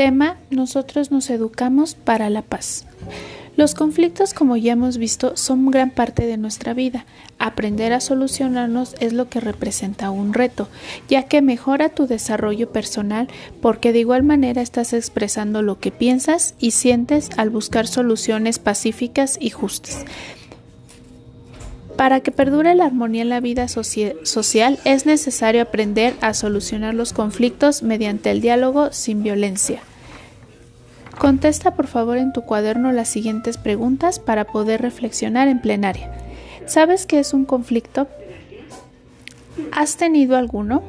Tema, nosotros nos educamos para la paz. Los conflictos, como ya hemos visto, son gran parte de nuestra vida. Aprender a solucionarnos es lo que representa un reto, ya que mejora tu desarrollo personal porque de igual manera estás expresando lo que piensas y sientes al buscar soluciones pacíficas y justas. Para que perdure la armonía en la vida social es necesario aprender a solucionar los conflictos mediante el diálogo sin violencia. Contesta por favor en tu cuaderno las siguientes preguntas para poder reflexionar en plenaria. ¿Sabes qué es un conflicto? ¿Has tenido alguno?